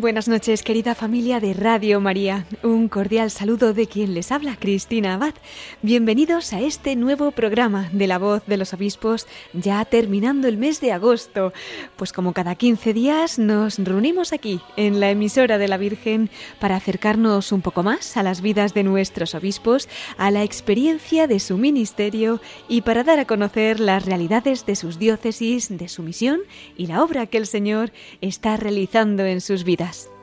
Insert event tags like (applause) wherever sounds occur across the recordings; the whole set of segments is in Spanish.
Buenas noches, querida familia de Radio María. Un cordial saludo de quien les habla, Cristina Abad. Bienvenidos a este nuevo programa de La Voz de los Obispos, ya terminando el mes de agosto. Pues como cada 15 días nos reunimos aquí, en la emisora de la Virgen, para acercarnos un poco más a las vidas de nuestros obispos, a la experiencia de su ministerio y para dar a conocer las realidades de sus diócesis, de su misión y la obra que el Señor está realizando en sus vidas podcast.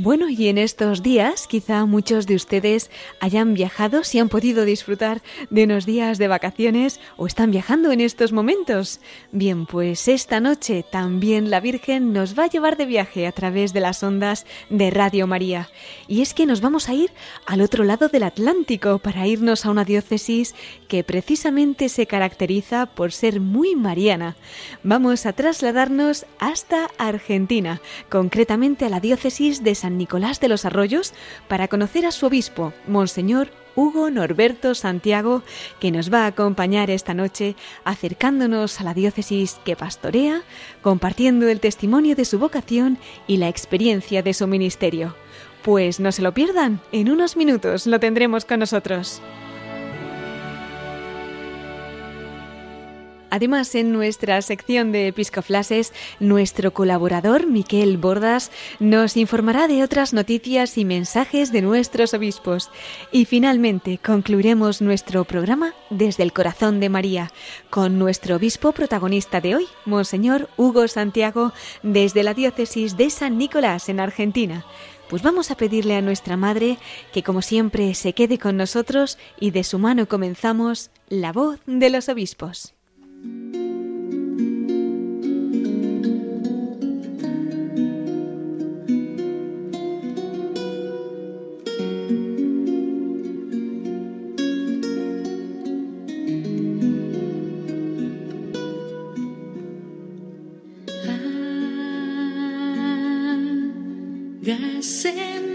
Bueno, y en estos días quizá muchos de ustedes hayan viajado, si han podido disfrutar de unos días de vacaciones o están viajando en estos momentos. Bien, pues esta noche también la Virgen nos va a llevar de viaje a través de las ondas de Radio María. Y es que nos vamos a ir al otro lado del Atlántico para irnos a una diócesis que precisamente se caracteriza por ser muy mariana. Vamos a trasladarnos hasta Argentina, concretamente a la diócesis de San Nicolás de los Arroyos para conocer a su obispo, Monseñor Hugo Norberto Santiago, que nos va a acompañar esta noche acercándonos a la diócesis que pastorea, compartiendo el testimonio de su vocación y la experiencia de su ministerio. Pues no se lo pierdan, en unos minutos lo tendremos con nosotros. Además, en nuestra sección de Episcoflases, nuestro colaborador Miquel Bordas nos informará de otras noticias y mensajes de nuestros obispos. Y finalmente concluiremos nuestro programa desde el corazón de María, con nuestro obispo protagonista de hoy, Monseñor Hugo Santiago, desde la diócesis de San Nicolás, en Argentina. Pues vamos a pedirle a nuestra Madre que como siempre se quede con nosotros y de su mano comenzamos la voz de los obispos. Gracias.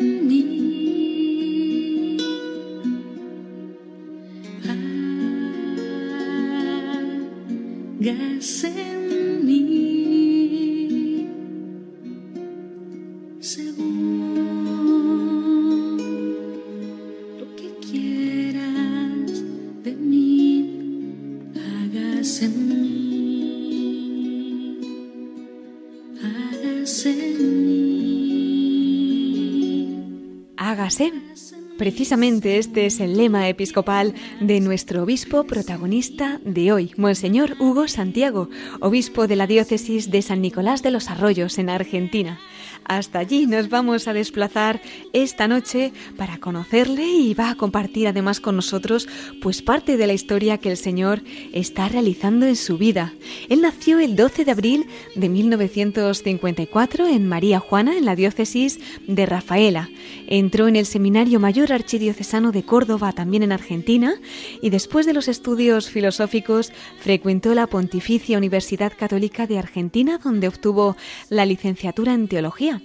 Precisamente este es el lema episcopal de nuestro obispo protagonista de hoy, Monseñor Hugo Santiago, obispo de la diócesis de San Nicolás de los Arroyos en Argentina. Hasta allí nos vamos a desplazar esta noche para conocerle y va a compartir además con nosotros pues parte de la historia que el Señor está realizando en su vida. Él nació el 12 de abril de 1954 en María Juana, en la diócesis de Rafaela. Entró en el Seminario Mayor Archidiocesano de Córdoba, también en Argentina, y después de los estudios filosóficos frecuentó la Pontificia Universidad Católica de Argentina, donde obtuvo la licenciatura en teología 음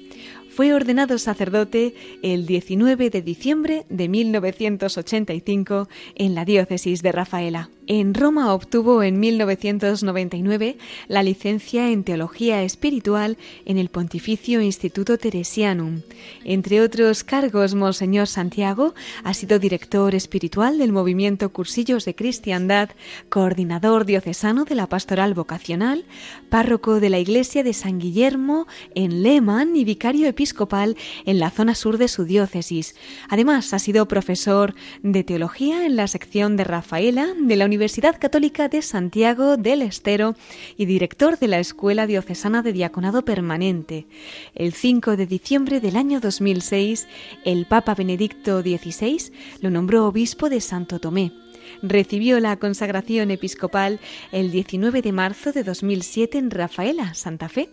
fue ordenado sacerdote el 19 de diciembre de 1985 en la diócesis de Rafaela. En Roma obtuvo en 1999 la licencia en Teología Espiritual en el Pontificio Instituto Teresianum. Entre otros cargos, Monseñor Santiago ha sido director espiritual del movimiento Cursillos de Cristiandad, coordinador diocesano de la Pastoral Vocacional, párroco de la Iglesia de San Guillermo en Lehmann y vicario episcopal en la zona sur de su diócesis. Además, ha sido profesor de Teología en la sección de Rafaela de la Universidad Católica de Santiago del Estero y director de la Escuela Diocesana de Diaconado Permanente. El 5 de diciembre del año 2006, el Papa Benedicto XVI lo nombró obispo de Santo Tomé. Recibió la consagración episcopal el 19 de marzo de 2007 en Rafaela, Santa Fe.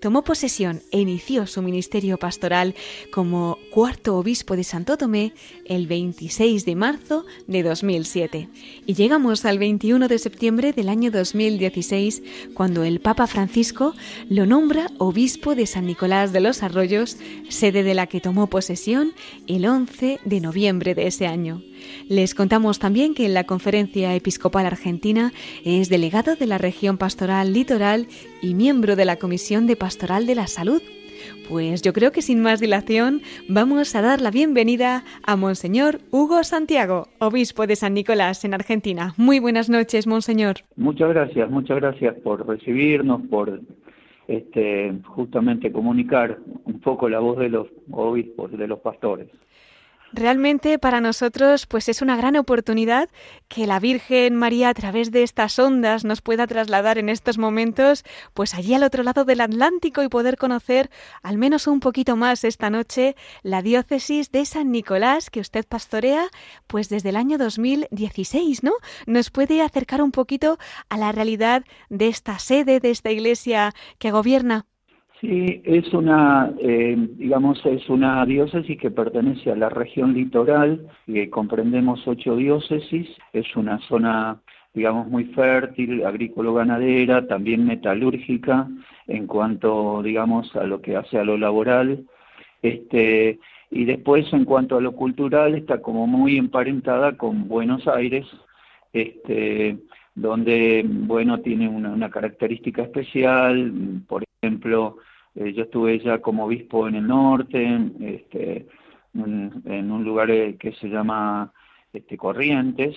Tomó posesión e inició su ministerio pastoral como cuarto obispo de Santo Tomé el 26 de marzo de 2007. Y llegamos al 21 de septiembre del año 2016, cuando el Papa Francisco lo nombra obispo de San Nicolás de los Arroyos, sede de la que tomó posesión el 11 de noviembre de ese año. Les contamos también que en la Conferencia Episcopal Argentina es delegado de la región pastoral litoral y miembro de la Comisión de Pastoral de la Salud. Pues yo creo que sin más dilación vamos a dar la bienvenida a Monseñor Hugo Santiago, obispo de San Nicolás en Argentina. Muy buenas noches, Monseñor. Muchas gracias, muchas gracias por recibirnos, por este, justamente comunicar un poco la voz de los obispos, de los pastores. Realmente para nosotros pues es una gran oportunidad que la Virgen María a través de estas ondas nos pueda trasladar en estos momentos pues allí al otro lado del Atlántico y poder conocer al menos un poquito más esta noche la diócesis de San Nicolás que usted pastorea pues desde el año 2016, ¿no? Nos puede acercar un poquito a la realidad de esta sede, de esta iglesia que gobierna. Sí, es una, eh, digamos, es una diócesis que pertenece a la región litoral, que comprendemos ocho diócesis, es una zona, digamos, muy fértil, agrícola-ganadera, también metalúrgica, en cuanto, digamos, a lo que hace a lo laboral, este, y después en cuanto a lo cultural está como muy emparentada con Buenos Aires, este, donde, bueno, tiene una, una característica especial, por ejemplo, eh, yo estuve ya como obispo en el norte, este, en, un lugar eh, que se llama este, Corrientes,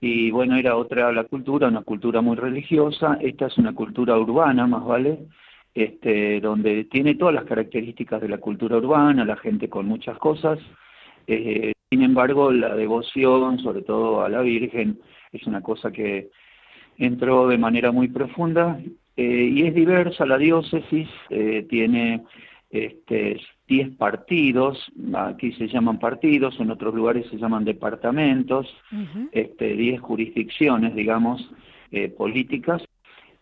y bueno, era otra la cultura, una cultura muy religiosa, esta es una cultura urbana, más vale, este, donde tiene todas las características de la cultura urbana, la gente con muchas cosas, eh, sin embargo, la devoción, sobre todo a la Virgen, es una cosa que entró de manera muy profunda eh, y es diversa la diócesis, eh, tiene este, 10 partidos, aquí se llaman partidos, en otros lugares se llaman departamentos, este, 10 jurisdicciones, digamos, eh, políticas,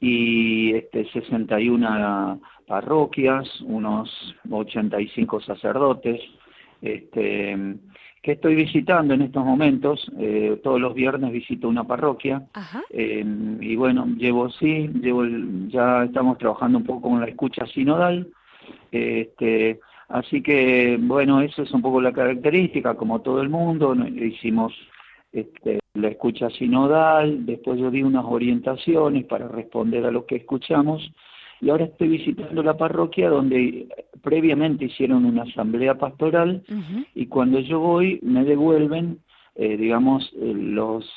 y este, 61 parroquias, unos 85 sacerdotes, este, que estoy visitando en estos momentos. Eh, todos los viernes visito una parroquia. Eh, y bueno, llevo, sí, llevo ya estamos trabajando un poco con la escucha sinodal. este, así que, bueno, eso es un poco la característica, como todo el mundo. Hicimos este, la escucha sinodal, después yo di unas orientaciones para responder a lo que escuchamos y ahora estoy visitando la parroquia donde previamente hicieron una asamblea pastoral y cuando yo voy me devuelven, eh, digamos, eh, los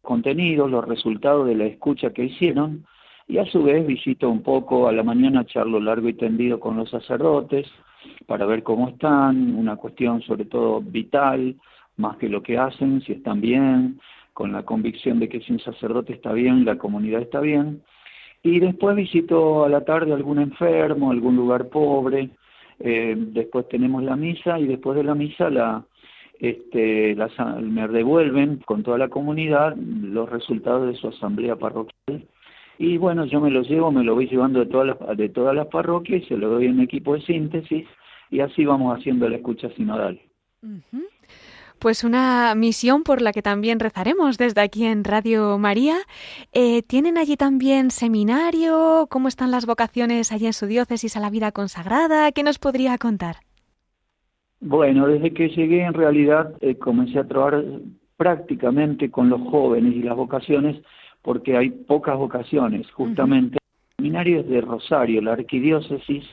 contenidos, los resultados de la escucha que hicieron y a su vez visito un poco a la mañana, charlo largo y tendido con los sacerdotes para ver cómo están, una cuestión sobre todo vital, más que lo que hacen, si están bien, con la convicción de que si un sacerdote está bien, la comunidad está bien y después visito a la tarde algún enfermo, algún lugar pobre, eh, después tenemos la misa y después de la misa la, este, me devuelven con toda la comunidad los resultados de su asamblea parroquial y bueno, yo me los llevo, me lo voy llevando de todas las, de todas las parroquias y se lo doy en equipo de síntesis y así vamos haciendo la escucha sinodal. Pues una misión por la que también rezaremos desde aquí en Radio María. Eh, ¿Tienen allí también seminario? ¿Cómo están las vocaciones allí en su diócesis a la vida consagrada? ¿Qué nos podría contar? Bueno, desde que llegué en realidad eh, comencé a trabajar prácticamente con los jóvenes y las vocaciones porque hay pocas vocaciones. Justamente el seminario es de Rosario, la arquidiócesis,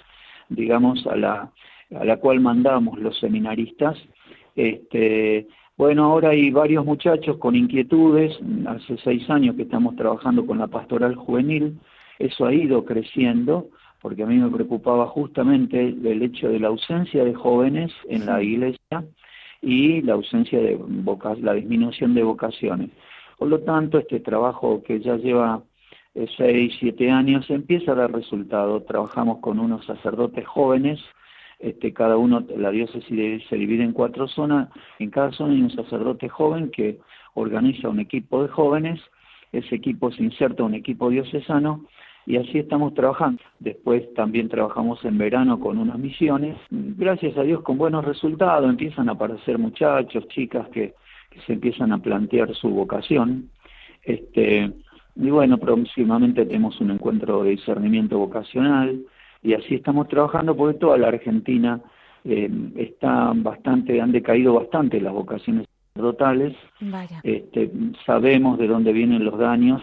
digamos, a la, a la cual mandamos los seminaristas este, bueno, ahora hay varios muchachos con inquietudes, hace seis años que estamos trabajando con la pastoral juvenil, eso ha ido creciendo, porque a mí me preocupaba justamente el hecho de la ausencia de jóvenes en la iglesia y la ausencia de la disminución de vocaciones. Por lo tanto, este trabajo que ya lleva eh, seis, siete años empieza a dar resultado. Trabajamos con unos sacerdotes jóvenes este, cada uno, la diócesis se divide en cuatro zonas, en cada zona hay un sacerdote joven que organiza un equipo de jóvenes, ese equipo se inserta un equipo diocesano y así estamos trabajando. Después también trabajamos en verano con unas misiones, gracias a Dios con buenos resultados, empiezan a aparecer muchachos, chicas que, que se empiezan a plantear su vocación. Este, y bueno, próximamente tenemos un encuentro de discernimiento vocacional y así estamos trabajando porque toda la Argentina eh, está bastante, han decaído bastante las vocaciones sacerdotales. Este, sabemos de dónde vienen los daños,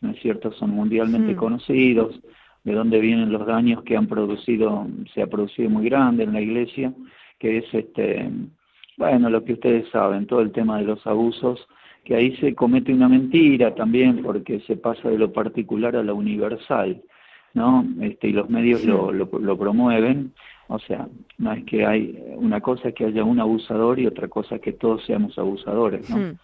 ¿no es cierto? Son mundialmente hmm. conocidos, de dónde vienen los daños que han producido, se ha producido muy grande en la iglesia, que es este, bueno, lo que ustedes saben, todo el tema de los abusos que ahí se comete una mentira también porque se pasa de lo particular a lo universal, ¿no? Este, y los medios lo, lo, promueven, o sea, no es que hay, una cosa que haya un abusador y otra cosa que todos seamos abusadores, ¿no? Hmm.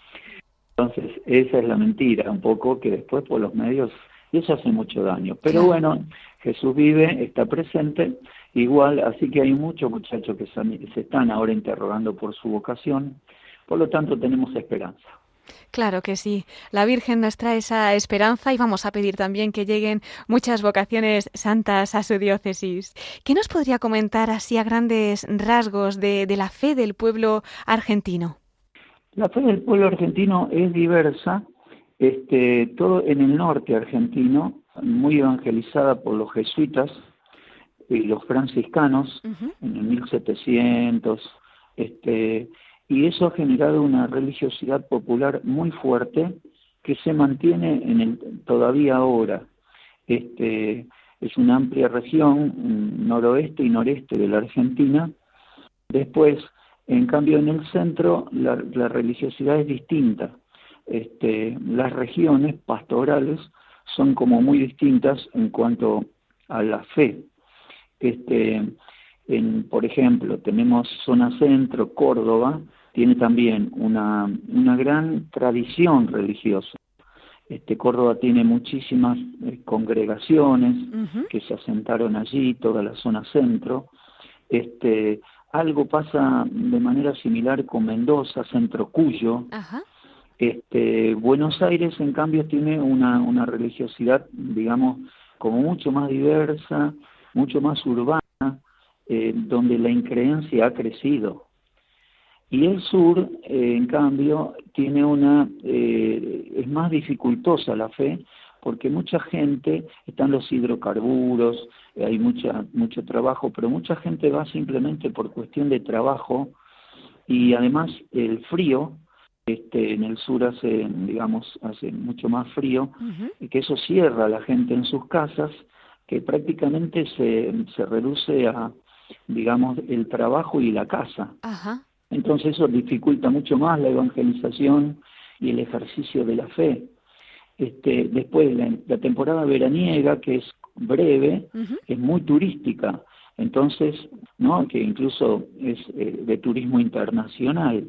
Entonces, esa es la mentira, un poco que después por los medios, y eso hace mucho daño. Pero bueno, Jesús vive, está presente, igual, así que hay muchos muchachos que se están ahora interrogando por su vocación, por lo tanto tenemos esperanza. Claro que sí. La Virgen nos trae esa esperanza y vamos a pedir también que lleguen muchas vocaciones santas a su diócesis. ¿Qué nos podría comentar así a grandes rasgos de, la fe del pueblo argentino? La fe del pueblo argentino es diversa, este, todo en el norte argentino, muy evangelizada por los jesuitas y los franciscanos en el 1700, este, y eso ha generado una religiosidad popular muy fuerte que se mantiene en el todavía ahora. Este, es una amplia región, noroeste y noreste de la Argentina. Después, en cambio, en el centro la, religiosidad es distinta. Este, las regiones pastorales son como muy distintas en cuanto a la fe. Este, en, por ejemplo, tenemos zona centro, Córdoba, tiene también una, una gran tradición religiosa. Este, Córdoba tiene muchísimas eh, congregaciones que se asentaron allí, toda la zona centro. Este, algo pasa de manera similar con Mendoza, Centro Cuyo. Este, Buenos Aires, en cambio, tiene una, una religiosidad, digamos, como mucho más diversa, mucho más urbana, eh, donde la increencia ha crecido. Y el sur, eh, en cambio, tiene una, eh, es más dificultosa la fe, porque mucha gente, están los hidrocarburos, eh, hay mucha, mucho trabajo, pero mucha gente va simplemente por cuestión de trabajo y además el frío, este, en el sur hace, digamos, hace mucho más frío, y que eso cierra a la gente en sus casas, que prácticamente se, se reduce a, digamos, el trabajo y la casa. Ajá. Entonces eso dificulta mucho más la evangelización y el ejercicio de la fe. Este, después la, temporada veraniega, que es breve, es muy turística, entonces, ¿no? que incluso es eh, de turismo internacional,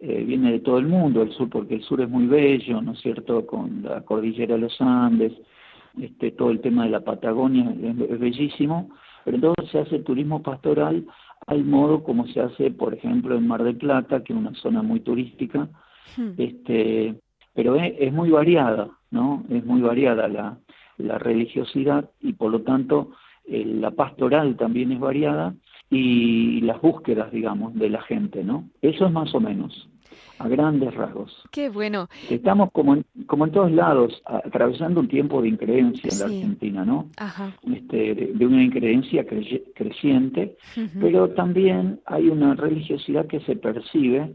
eh, viene de todo el mundo el sur, porque el sur es muy bello, ¿no es cierto?, con la cordillera de los Andes, este, todo el tema de la Patagonia es bellísimo, pero entonces se hace turismo pastoral al modo como se hace, por ejemplo, en Mar del Plata, que es una zona muy turística, hmm. este, pero es, muy variada, ¿no? Es muy variada la, la religiosidad y por lo tanto eh, la pastoral también es variada y las búsquedas, digamos, de la gente, ¿no? Eso es más o menos a grandes rasgos. Qué bueno. Estamos como en, como en todos lados, atravesando un tiempo de increencia en la Argentina, ¿no? Ajá. Este, de, una increencia creciente, pero también hay una religiosidad que se percibe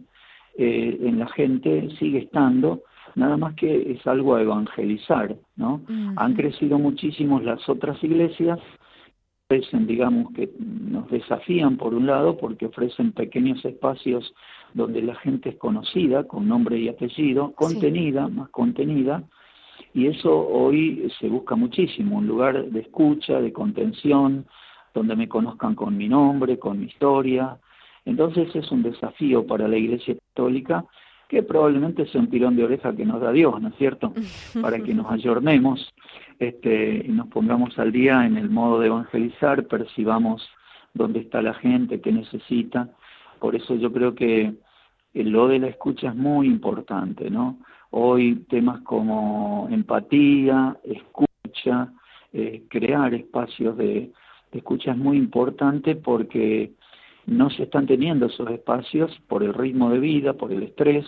eh, en la gente, sigue estando, nada más que es algo a evangelizar, ¿no? Han crecido muchísimo las otras iglesias, digamos, que nos desafían por un lado porque ofrecen pequeños espacios donde la gente es conocida, con nombre y apellido, contenida, más contenida, y eso hoy se busca muchísimo, un lugar de escucha, de contención, donde me conozcan con mi nombre, con mi historia. Entonces es un desafío para la Iglesia Católica que probablemente sea un tirón de oreja que nos da Dios, ¿no es cierto? (laughs) Para que nos ayornemos este, y nos pongamos al día en el modo de evangelizar, percibamos dónde está la gente, qué necesita. Por eso yo creo que lo de la escucha es muy importante, ¿no? Hoy temas como empatía, escucha, eh, crear espacios de, de escucha es muy importante porque no se están teniendo esos espacios por el ritmo de vida, por el estrés,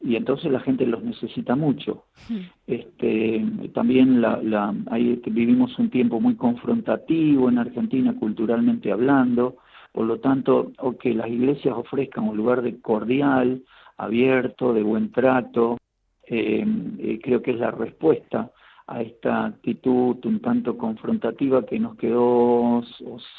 y entonces la gente los necesita mucho. Hmm. Este, también la, la, ahí vivimos un tiempo muy confrontativo en Argentina culturalmente hablando, por lo tanto, o que las iglesias ofrezcan un lugar de cordial, abierto, de buen trato, eh, eh, creo que es la respuesta a esta actitud un tanto confrontativa que nos quedó o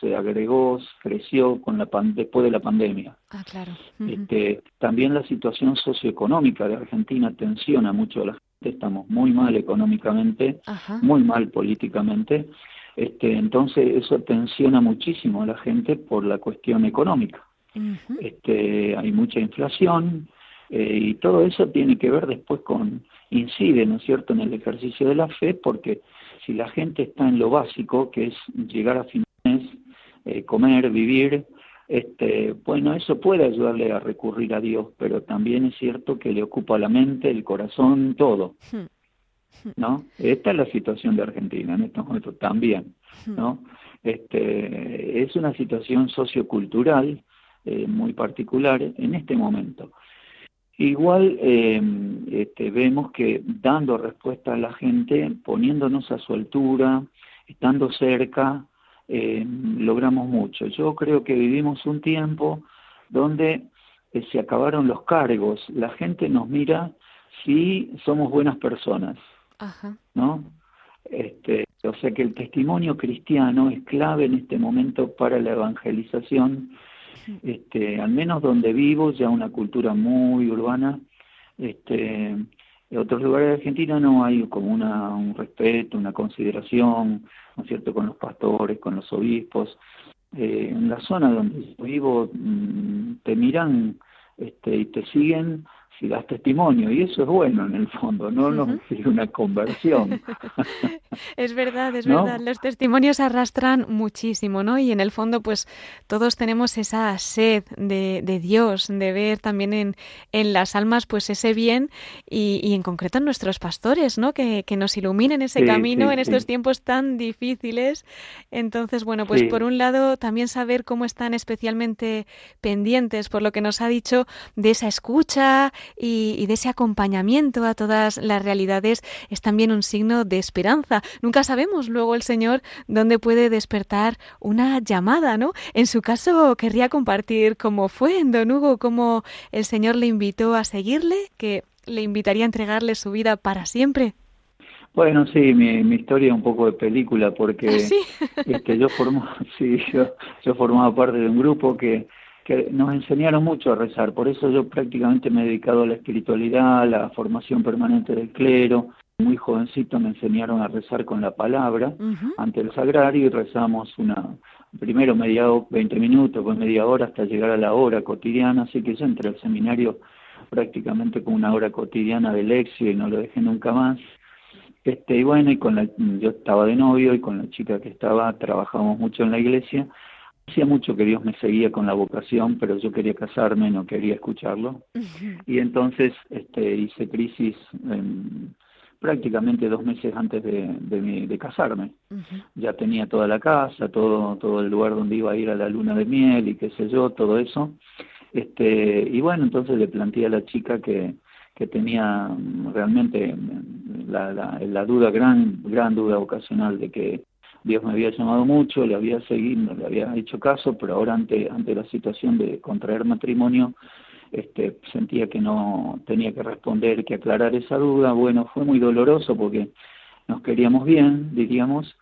se agregó, creció con la después de la pandemia. Ah, claro. este, también la situación socioeconómica de Argentina tensiona mucho a la gente, estamos muy mal económicamente, muy mal políticamente, este, entonces eso tensiona muchísimo a la gente por la cuestión económica. este, hay mucha inflación, eh, y todo eso tiene que ver después con, incide, ¿no es cierto?, en el ejercicio de la fe, porque si la gente está en lo básico, que es llegar a fin de mes, eh, comer, vivir, este, bueno, eso puede ayudarle a recurrir a Dios, pero también es cierto que le ocupa la mente, el corazón, todo. Hmm. ¿No? Esta es la situación de Argentina en estos momentos también. ¿no? Este, es una situación sociocultural eh, muy particular en este momento. Igual eh, este, vemos que dando respuesta a la gente, poniéndonos a su altura, estando cerca, eh, logramos mucho. Yo creo que vivimos un tiempo donde eh, se acabaron los cargos, la gente nos mira si somos buenas personas, ¿no? Este, o sea que el testimonio cristiano es clave en este momento para la evangelización este, al menos donde vivo, ya una cultura muy urbana, este, en otros lugares de Argentina no hay como una, un respeto, una consideración, ¿no es cierto?, con los pastores, con los obispos. Eh, en la zona donde vivo mm, te miran este, y te siguen si das testimonio, y eso es bueno en el fondo, no uh una conversión. (laughs) es verdad, es verdad, los testimonios arrastran muchísimo, ¿no? Y en el fondo, pues todos tenemos esa sed de, de Dios, de ver también en, en, las almas, pues ese bien, y, y en concreto en nuestros pastores, ¿no? Que, que nos iluminen ese camino en estos tiempos tan difíciles. Entonces, bueno, pues por un lado, también saber cómo están especialmente pendientes, por lo que nos ha dicho, de esa escucha, y, de ese acompañamiento a todas las realidades es también un signo de esperanza. Nunca sabemos luego el Señor dónde puede despertar una llamada, ¿no? En su caso, querría compartir cómo fue en Don Hugo, cómo el Señor le invitó a seguirle, que le invitaría a entregarle su vida para siempre. Bueno, sí, mi, mi historia es un poco de película porque ¿Ah, este, yo, (laughs) sí, yo, yo formaba parte de un grupo que que nos enseñaron mucho a rezar, por eso yo prácticamente me he dedicado a la espiritualidad, a la formación permanente del clero. Muy jovencito me enseñaron a rezar con la palabra ante el sagrario y rezamos una, primero media hora, 20 minutos, pues media hora hasta llegar a la hora cotidiana, así que yo entré al seminario prácticamente con una hora cotidiana de lección y no lo dejé nunca más. Este, y bueno, y con la, yo estaba de novio y con la chica que estaba, trabajamos mucho en la iglesia Hacía mucho que Dios me seguía con la vocación, pero yo quería casarme, no quería escucharlo. Y entonces este, hice crisis prácticamente dos meses antes de, de, casarme. Ya tenía toda la casa, todo, todo el lugar donde iba a ir a la luna de miel y qué sé yo, todo eso. Este, y bueno, entonces le planteé a la chica que, que tenía realmente la, la, la duda, gran, gran duda ocasional de que Dios me había llamado mucho, le había seguido, le había hecho caso, pero ahora ante, ante la situación de contraer matrimonio, este, sentía que no tenía que responder, que aclarar esa duda. Bueno, fue muy doloroso porque nos queríamos bien, diríamos,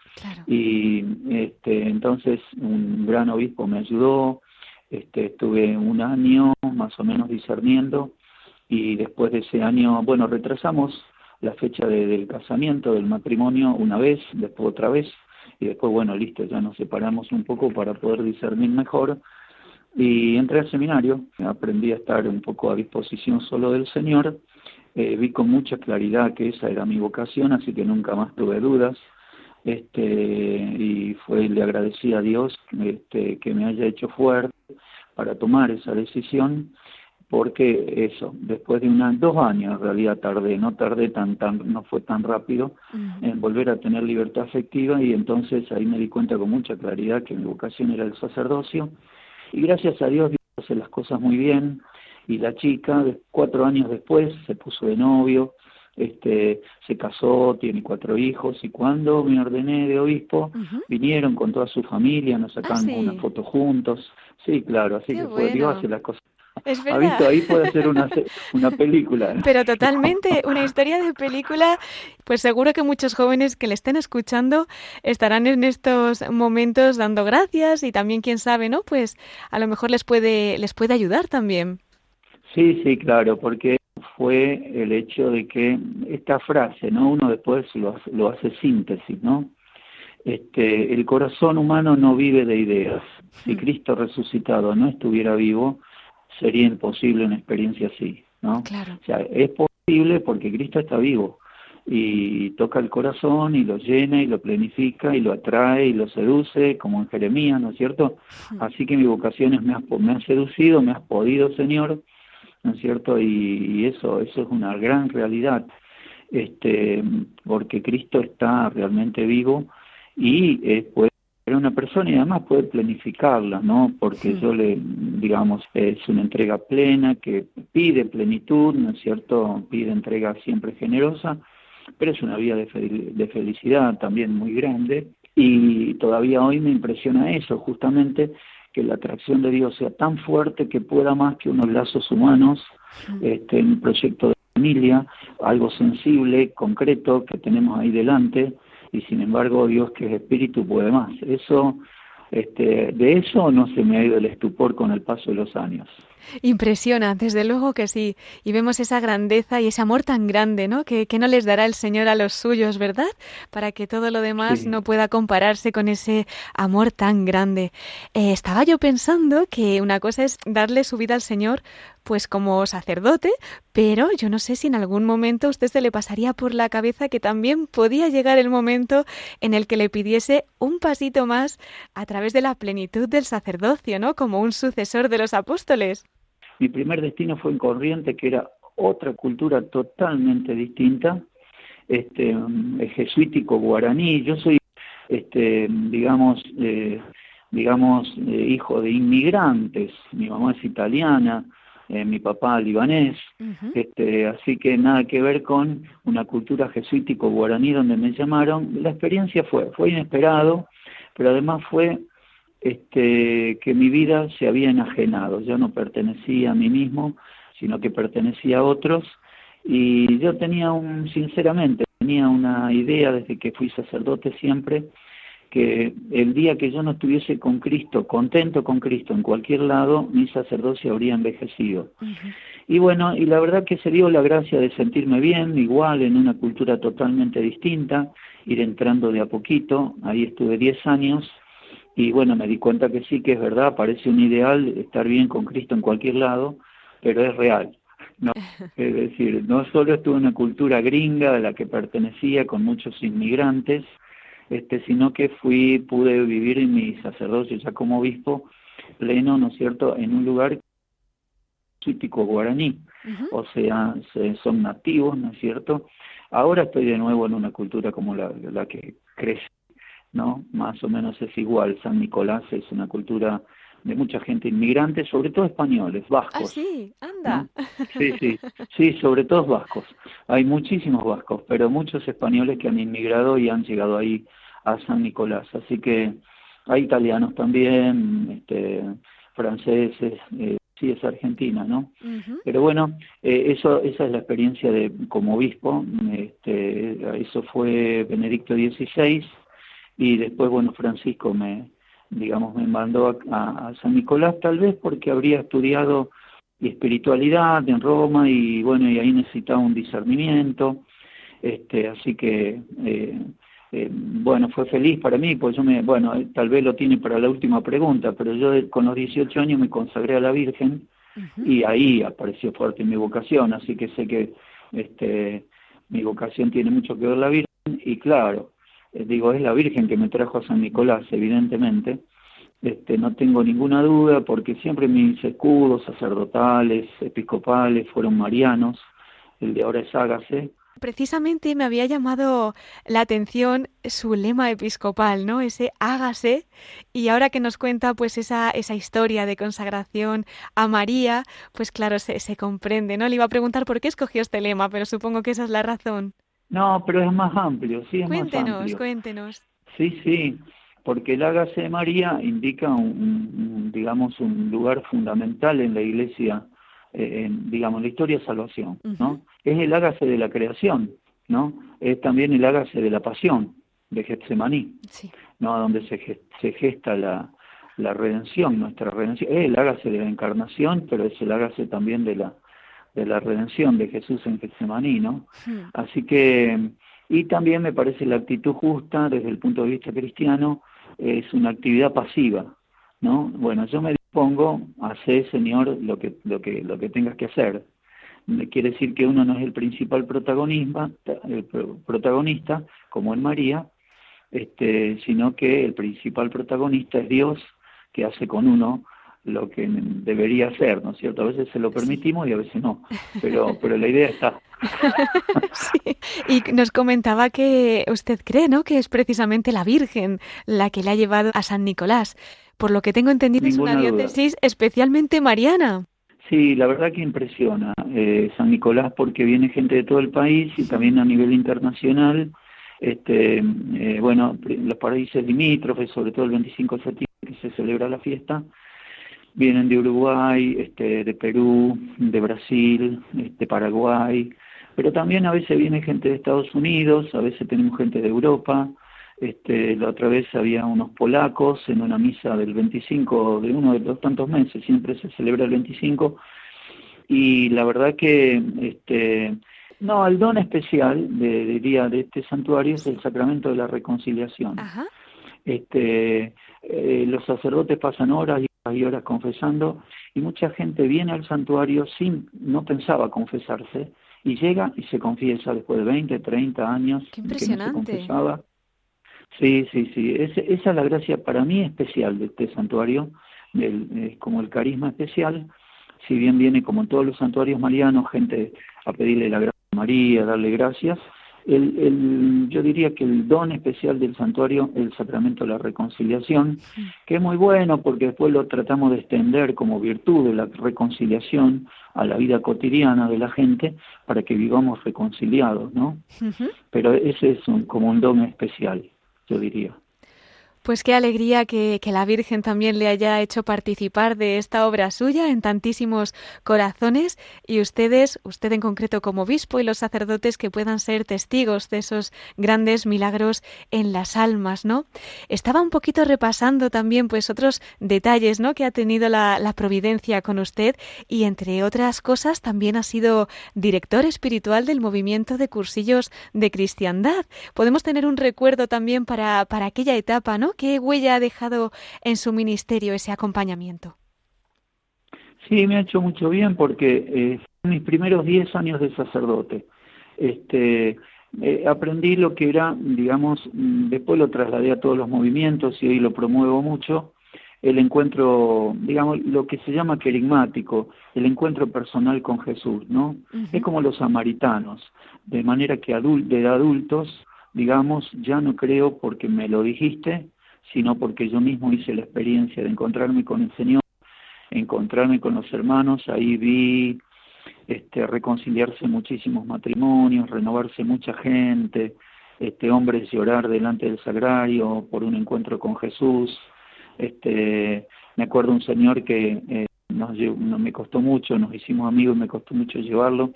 y este, entonces un gran obispo me ayudó, este, estuve un año más o menos discerniendo y después de ese año, bueno, retrasamos la fecha del casamiento, del matrimonio una vez, después otra vez, y después, bueno, listo, ya nos separamos un poco para poder discernir mejor. Y entré al seminario, aprendí a estar un poco a disposición solo del Señor, eh, vi con mucha claridad que esa era mi vocación, así que nunca más tuve dudas, este, y fue, le agradecí a Dios este, que me haya hecho fuerte para tomar esa decisión, porque eso, después de una, dos años en realidad tardé, no tardé tan, tan, no fue tan rápido en volver a tener libertad afectiva y entonces ahí me di cuenta con mucha claridad que mi vocación era el sacerdocio y gracias a Dios Dios hace las cosas muy bien y la chica cuatro años después se puso de novio, este, se casó, tiene cuatro hijos y cuando me ordené de obispo vinieron con toda su familia, nos sacaron ah, una foto juntos, sí, claro, así que fue Dios hace las cosas es verdad. Ahí puede ser una, una película. (laughs) Pero totalmente, una historia de película. Pues seguro que muchos jóvenes que le estén escuchando estarán en estos momentos dando gracias y también, quién sabe, ¿no? Pues a lo mejor les puede, les puede ayudar también. Sí, sí, claro, porque fue el hecho de que esta frase, ¿no? Uno después lo, lo hace síntesis, ¿no? Este, el corazón humano no vive de ideas. Si mm. Cristo resucitado no estuviera vivo, sería imposible una experiencia así, ¿no? Claro. O sea, es posible porque Cristo está vivo y toca el corazón y lo llena y lo planifica y lo atrae y lo seduce, como en Jeremías, ¿no es cierto? Así que mi vocación es, me has, me has seducido, me has podido, Señor, ¿no es cierto? Y, eso, eso es una gran realidad, este, porque Cristo está realmente vivo y eh, puede una persona y además puede planificarla, ¿no? Porque yo le, digamos, es una entrega plena que pide plenitud, ¿no es cierto? Pide entrega siempre generosa, pero es una vía de, de felicidad también muy grande y todavía hoy me impresiona eso, justamente que la atracción de Dios sea tan fuerte que pueda más que unos lazos humanos este, en un proyecto de familia, algo sensible, concreto que tenemos ahí delante, y sin embargo Dios que es espíritu puede más. Eso, este, de eso no se me ha ido el estupor con el paso de los años. Impresiona, desde luego que sí. Y vemos esa grandeza y ese amor tan grande, ¿no? Que, que no les dará el Señor a los suyos, ¿verdad? Para que todo lo demás no pueda compararse con ese amor tan grande. Eh, estaba yo pensando que una cosa es darle su vida al Señor, pues como sacerdote, pero yo no sé si en algún momento a usted se le pasaría por la cabeza que también podía llegar el momento en el que le pidiese un pasito más a través de la plenitud del sacerdocio, ¿no? Como un sucesor de los apóstoles. Mi primer destino fue en Corriente, que era otra cultura totalmente distinta, este, mm, jesuítico guaraní. Yo soy, este, digamos, eh, digamos, eh, hijo de inmigrantes. Mi mamá es italiana, eh, mi papá libanés, este, así que nada que ver con una cultura jesuítico guaraní donde me llamaron. La experiencia fue, fue inesperado, pero además fue este, que mi vida se había enajenado, yo no pertenecía a mí mismo, sino que pertenecía a otros, y yo tenía un, sinceramente, tenía una idea desde que fui sacerdote siempre, que el día que yo no estuviese con Cristo, contento con Cristo en cualquier lado, mi sacerdocio habría envejecido. Y bueno, y la verdad que se dio la gracia de sentirme bien, igual, en una cultura totalmente distinta, ir entrando de a poquito, ahí estuve 10 años, y bueno, me di cuenta que sí, que es verdad, parece un ideal estar bien con Cristo en cualquier lado, pero es real. No, (laughs) es decir, no solo estuve en una cultura gringa a la que pertenecía con muchos inmigrantes, este, sino que fui, pude vivir en mi sacerdocio ya como obispo pleno, ¿no es cierto?, en un lugar suítico guaraní, o sea, son nativos, ¿no es cierto? Ahora estoy de nuevo en una cultura como la, la que crece ¿no? Más o menos es igual. San Nicolás es una cultura de mucha gente inmigrante, sobre todo españoles, vascos. Ah, sí, anda. Sí, sí, sí, sobre todo vascos. Hay muchísimos vascos, pero muchos españoles que han inmigrado y han llegado ahí a San Nicolás. Así que hay italianos también, este, franceses, eh, sí es Argentina, ¿no? Pero bueno, eh, eso, esa es la experiencia de como obispo. Este, eso fue Benedicto XVI y después, bueno, Francisco me, digamos, me mandó a, San Nicolás, tal vez porque habría estudiado espiritualidad en Roma y bueno, y ahí necesitaba un discernimiento, este, así que, eh, eh, bueno, fue feliz para mí, pues yo me, bueno, tal vez lo tiene para la última pregunta, pero yo con los 18 años me consagré a la Virgen y ahí apareció fuerte mi vocación, así que sé que este, mi vocación tiene mucho que ver la Virgen y claro, eh, digo, es la Virgen que me trajo a San Nicolás, evidentemente, este, no tengo ninguna duda porque siempre mis escudos sacerdotales, episcopales fueron marianos, el de ahora es Ágase, Precisamente me había llamado la atención su lema episcopal, ¿no? Ese hágase. Y ahora que nos cuenta pues esa, esa historia de consagración a María, pues claro, se, se comprende, ¿no? Le iba a preguntar por qué escogió este lema, pero supongo que esa es la razón. No, pero es más amplio, sí, es cuéntenos, más amplio. Cuéntenos, Sí, sí, porque el hágase de María indica, un, digamos, un lugar fundamental en la iglesia eh, digamos, la historia de salvación, ¿no? Es el hágase de la creación, ¿no? Es también el hágase de la pasión, de Getsemaní, ¿no? Donde se, se gesta la, la redención, nuestra redención. Es el hágase de la encarnación, pero es el hágase también de la, de la redención de Jesús en Getsemaní, ¿no? Así que, y también me parece la actitud justa desde el punto de vista cristiano, es una actividad pasiva, ¿no? Bueno, yo me pongo, hace Señor lo que, lo que, lo que tengas que hacer. Quiere decir que uno no es el principal protagonista, el protagonista, como en María, este, sino que el principal protagonista es Dios, que hace con uno lo que debería hacer, ¿no es cierto? A veces se lo permitimos y a veces no, (laughs) pero, pero la idea está. Sí. Y nos comentaba que usted cree, ¿no? Que es precisamente la Virgen la que le ha llevado a San Nicolás. Por lo que tengo entendido es una diócesis especialmente mariana. Sí, la verdad que impresiona eh, San Nicolás porque viene gente de todo el país y también a nivel internacional. Este, eh, bueno, los países limítrofes, sobre todo el 25 de septiembre que se celebra la fiesta, vienen de Uruguay, este, de Perú, de Brasil, de Paraguay, pero también a veces viene gente de Estados Unidos, a veces tenemos gente de Europa, este, la otra vez había unos polacos en una misa del 25 de uno de los tantos meses, siempre se celebra el 25, y la verdad que, este, no, el don especial, de, diría, de este santuario es el sacramento de la reconciliación. Este, eh, los sacerdotes pasan horas y horas confesando y mucha gente viene al santuario sin, no pensaba confesarse y llega y se confiesa después de 20, 30 años Qué impresionante. Sí, sí, sí. esa es la gracia para mí especial de este santuario, es como el carisma especial. Si bien viene como en todos los santuarios marianos, gente a pedirle la gracia a María, a darle gracias, el, el, yo diría que el don especial del santuario es el sacramento de la reconciliación, que es muy bueno porque después lo tratamos de extender como virtud de la reconciliación a la vida cotidiana de la gente para que vivamos reconciliados, ¿no? Pero ese es un, como un don especial yo diría. Pues qué alegría que, que, la Virgen también le haya hecho participar de esta obra suya en tantísimos corazones y ustedes, usted en concreto como obispo y los sacerdotes que puedan ser testigos de esos grandes milagros en las almas, ¿no? Estaba un poquito repasando también pues otros detalles, ¿no? Que ha tenido la, providencia con usted y entre otras cosas también ha sido director espiritual del movimiento de cursillos de cristiandad. Podemos tener un recuerdo también para, para aquella etapa, ¿no? ¿Qué huella ha dejado en su ministerio ese acompañamiento? Sí, me ha hecho mucho bien porque eh, mis primeros 10 años de sacerdote. Este, eh, aprendí lo que era, digamos, mm, después lo trasladé a todos los movimientos y hoy lo promuevo mucho, el encuentro, digamos, lo que se llama querigmático, el encuentro personal con Jesús, ¿no? Es como los samaritanos, de manera que de adultos, digamos, ya no creo porque me lo dijiste, sino porque yo mismo hice la experiencia de encontrarme con el Señor, encontrarme con los hermanos, ahí vi este, reconciliarse muchísimos matrimonios, renovarse mucha gente, este, hombres llorar delante del sagrario por un encuentro con Jesús. Este, me acuerdo un señor que eh, nos, no me costó mucho, nos hicimos amigos me costó mucho llevarlo,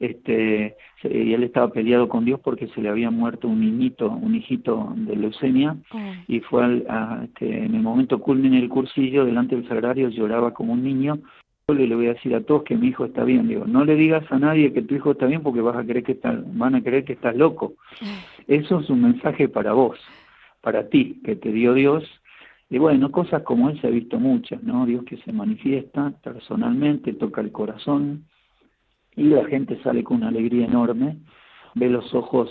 este, y él estaba peleado con Dios porque se le había muerto un niñito, un hijito de leucemia, oh. y fue al, a, este, en el momento culmine del cursillo, delante del sagrario, lloraba como un niño. Yo le voy a decir a todos que mi hijo está bien. Digo, no le digas a nadie que tu hijo está bien porque vas a creer que está, van a creer que estás loco. (laughs) Eso es un mensaje para vos, para ti, que te dio Dios y bueno, cosas como esa he visto muchas, ¿no? Dios que se manifiesta personalmente, toca el corazón, y la gente sale con una alegría enorme, ve los ojos,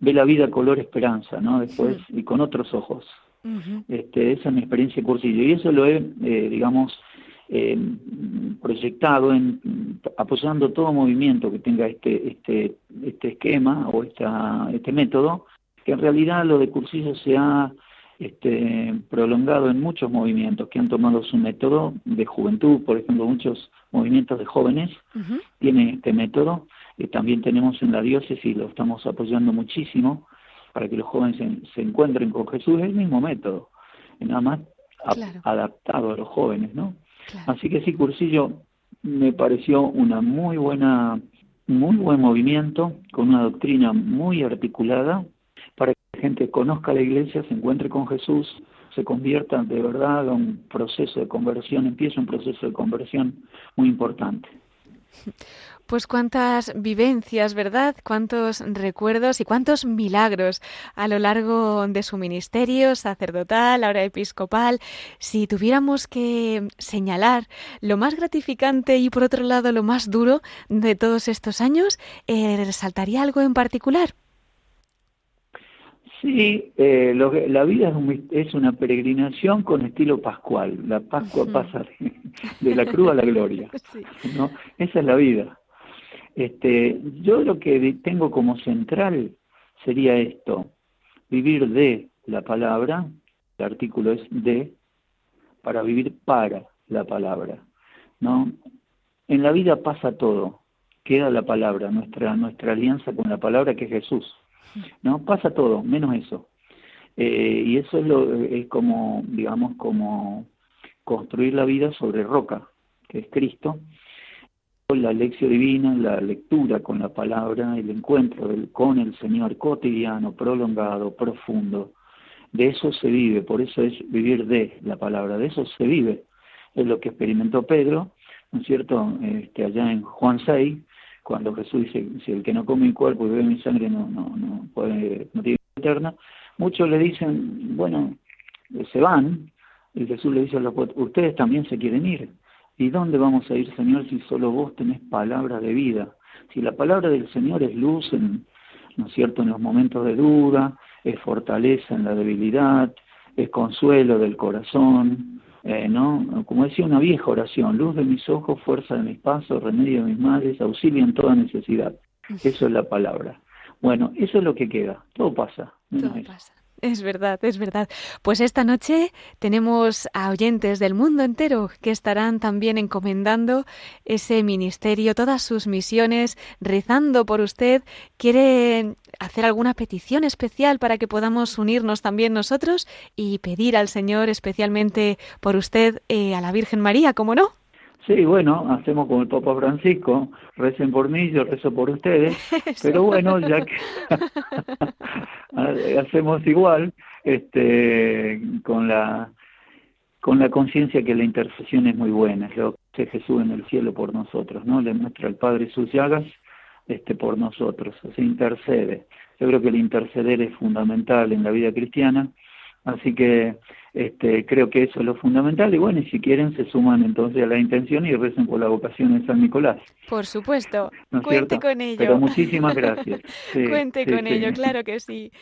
ve la vida color esperanza, ¿no? Después, y con otros ojos, este, esa es mi experiencia de cursillo. Y eso lo he, eh, digamos, eh, proyectado en apoyando todo movimiento que tenga este este este esquema o esta, este método que en realidad lo de cursillo se ha este, prolongado en muchos movimientos que han tomado su método de juventud, por ejemplo, muchos movimientos de jóvenes tienen este método, y también tenemos en la diócesis, lo estamos apoyando muchísimo para que los jóvenes se, encuentren con Jesús, es el mismo método, nada más adaptado a los jóvenes, ¿no? Así que sí, Cursillo me pareció una muy buena, muy buen movimiento, con una doctrina muy articulada, para gente conozca la iglesia, se encuentre con Jesús, se convierta de verdad en un proceso de conversión, empieza un proceso de conversión muy importante. Pues cuántas vivencias, ¿verdad? Cuántos recuerdos y cuántos milagros a lo largo de su ministerio sacerdotal, ahora episcopal. Si tuviéramos que señalar lo más gratificante y por otro lado lo más duro de todos estos años, eh, ¿resaltaría algo en particular? Sí, eh, la vida es, una peregrinación con estilo pascual. La Pascua pasa de, la cruz a la gloria. (laughs) ¿no? Esa es la vida. Este, yo lo que tengo como central sería esto, vivir de la palabra, el artículo es de, para vivir para la palabra. ¿no? En la vida pasa todo, queda la palabra, nuestra, nuestra alianza con la palabra que es Jesús. ¿No? Pasa todo, menos eso. Eh, y eso es, lo, es como, digamos, como construir la vida sobre roca, que es Cristo. La lección divina, la lectura con la palabra, el encuentro con el Señor cotidiano, prolongado, profundo. De eso se vive, por eso es vivir de la palabra, de eso se vive. Es lo que experimentó Pedro, ¿no es cierto? Este, allá en Juan 6, cuando Jesús dice, si el que no come mi cuerpo y bebe mi sangre no, no, no, puede, no tiene eterna, muchos le dicen, bueno, se van, y Jesús le dice a los ustedes también se quieren ir. ¿Y dónde vamos a ir, Señor, si solo vos tenés palabra de vida? Si la palabra del Señor es luz, ¿no es cierto?, en los momentos de duda, es fortaleza en la debilidad, es consuelo del corazón, eh, ¿no? Como decía una vieja oración, luz de mis ojos, fuerza de mis pasos, remedio de mis males, auxilio en toda necesidad. Eso es la palabra. Bueno, eso es lo que queda, todo pasa. Todo pasa. Es verdad, es verdad. Pues esta noche tenemos a oyentes del mundo entero que estarán también encomendando ese ministerio, todas sus misiones, rezando por usted. ¿Quiere hacer alguna petición especial para que podamos unirnos también nosotros y pedir al Señor especialmente por usted, eh, a la Virgen María, como no? Sí, bueno, hacemos como el Papa Francisco, recen por mí, yo rezo por ustedes, (laughs) pero bueno, ya que (laughs) hacemos igual, este, con la con la conciencia que la intercesión es muy buena, es lo que hace Jesús en el cielo por nosotros, ¿no? Le muestra al Padre sus llagas este, por nosotros, se intercede. Yo creo que el interceder es fundamental en la vida cristiana, así que este, creo que eso es lo fundamental y bueno, y si quieren se suman entonces a la intención y recen por la vocación de San Nicolás. Por supuesto, cuente con ello. Pero muchísimas gracias. (laughs) cuente con ello, claro que sí.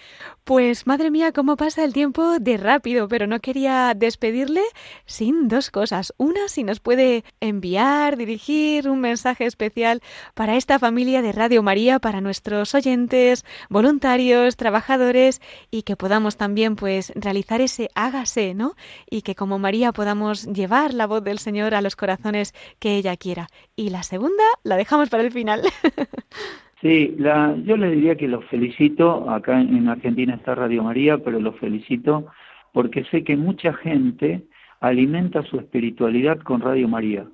Pues madre mía, cómo pasa el tiempo de rápido, pero no quería despedirle sin dos cosas. Una, si nos puede enviar, dirigir un mensaje especial para esta familia de Radio María, para nuestros oyentes, voluntarios, trabajadores y que podamos también pues realizar ese hágase ¿no? Y que como María podamos llevar la voz del Señor a los corazones que ella quiera. Y la segunda la dejamos para el final. (laughs) Sí, la, yo le diría que los felicito, acá en Argentina está Radio María, pero los felicito porque sé que mucha gente alimenta su espiritualidad con Radio María,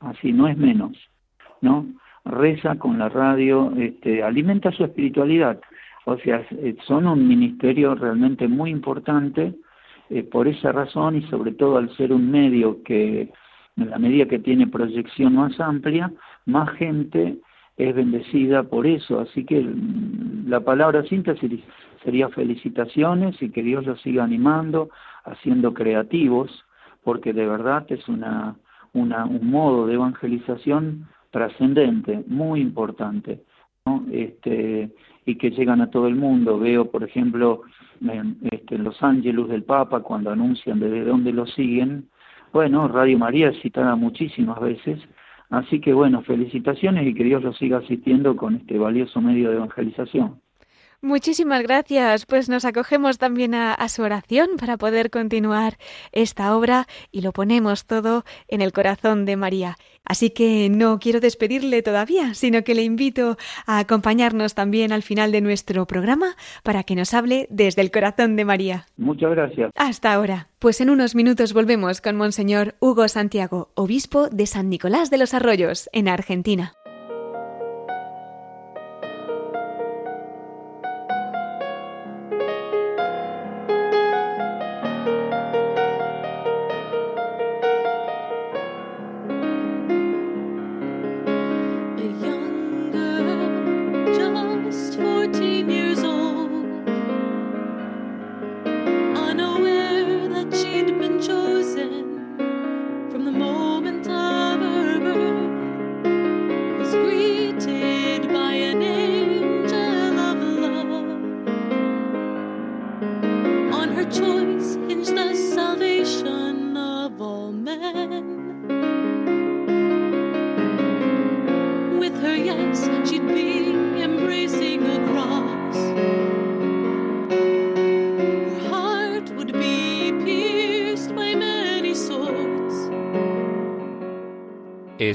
así no es menos, ¿no? Reza con la radio, este, alimenta su espiritualidad, o sea, son un ministerio realmente muy importante eh, por esa razón y sobre todo al ser un medio que en la medida que tiene proyección más amplia, más gente es bendecida por eso. Así que la palabra síntesis sería felicitaciones y que Dios los siga animando, haciendo creativos, porque de verdad es una, una un modo de evangelización trascendente, muy importante. Este, y que llegan a todo el mundo. Veo, por ejemplo, en, este, Los Ángeles del Papa cuando anuncian desde dónde lo siguen. Bueno, Radio María es citada muchísimas veces. Así que bueno, felicitaciones y que Dios lo siga asistiendo con este valioso medio de evangelización. Muchísimas gracias. Pues nos acogemos también a, su oración para poder continuar esta obra y lo ponemos todo en el corazón de María. Así que no quiero despedirle todavía, sino que le invito a acompañarnos también al final de nuestro programa para que nos hable desde el corazón de María. Muchas gracias. Hasta ahora. Pues en unos minutos volvemos con Monseñor Hugo Santiago, obispo de San Nicolás de los Arroyos, en Argentina.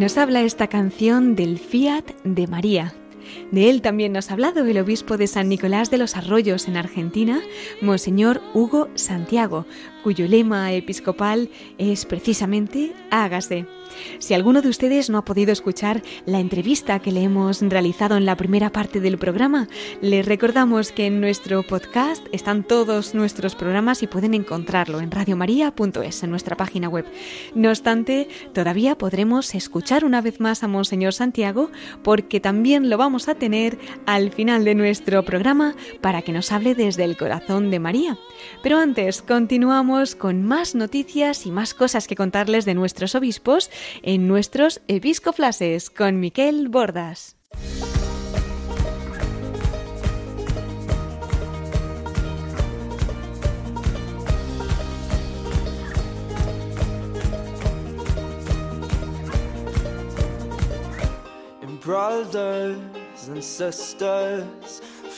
Nos habla esta canción del Fiat de María. De él también nos ha hablado el obispo de San Nicolás de los Arroyos en Argentina, Monseñor Hugo Santiago, cuyo lema episcopal es precisamente Hágase. Si alguno de ustedes no ha podido escuchar la entrevista que le hemos realizado en la primera parte del programa, les recordamos que en nuestro podcast están todos nuestros programas y pueden encontrarlo en radiomaria.es, en nuestra página web. No obstante, todavía podremos escuchar una vez más a Monseñor Santiago porque también lo vamos a tener al final de nuestro programa para que nos hable desde el corazón de María. Pero antes, continuamos con más noticias y más cosas que contarles de nuestros obispos en nuestros Episcoflases con Miquel Bordas.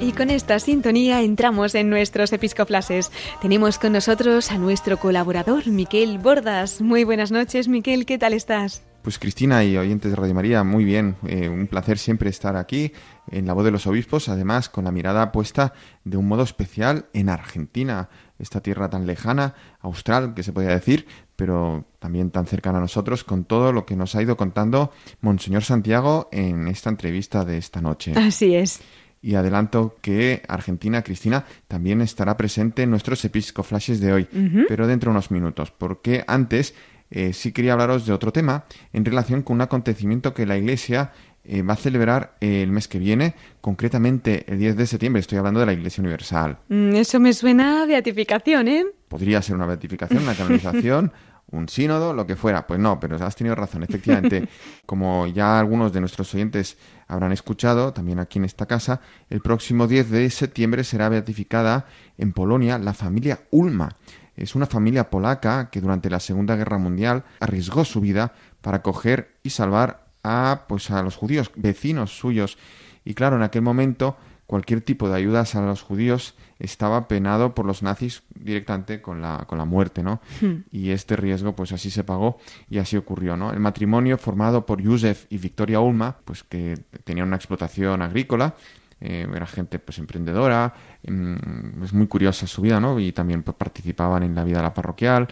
Y con esta sintonía entramos en nuestros episcoflases. Tenemos con nosotros a nuestro colaborador, Miquel Bordas. Muy buenas noches, Miquel, ¿qué tal estás? Pues Cristina y oyentes de Radio María, muy bien. Eh, un placer siempre estar aquí en la voz de los obispos, además con la mirada puesta de un modo especial en Argentina, esta tierra tan lejana, austral, que se podría decir, pero también tan cercana a nosotros, con todo lo que nos ha ido contando Monseñor Santiago en esta entrevista de esta noche. Así es. Y adelanto que Argentina, Cristina, también estará presente en nuestros episcoflashes de hoy, pero dentro de unos minutos, porque antes eh, sí quería hablaros de otro tema en relación con un acontecimiento que la Iglesia eh, va a celebrar el mes que viene, concretamente el 10 de septiembre. Estoy hablando de la Iglesia Universal. Mm, eso me suena a beatificación, ¿eh? podría ser una beatificación, una canonización, (laughs) un sínodo, lo que fuera. Pues no, pero has tenido razón. Efectivamente, (laughs) como ya algunos de nuestros oyentes habrán escuchado, también aquí en esta casa, el próximo 10 de septiembre será beatificada en Polonia la familia Ulma. Es una familia polaca que durante la Segunda Guerra Mundial arriesgó su vida para coger y salvar a, pues, a los judíos, vecinos suyos. Y claro, en aquel momento cualquier tipo de ayudas a los judíos estaba penado por los nazis directamente con la, con la muerte, ¿no? Hmm. Y este riesgo, pues así se pagó y así ocurrió, ¿no? El matrimonio formado por Yusef y Victoria Ulma, pues que tenían una explotación agrícola, eh, era gente pues emprendedora, mm, es muy curiosa su vida, ¿no? Y también pues, participaban en la vida de la parroquial,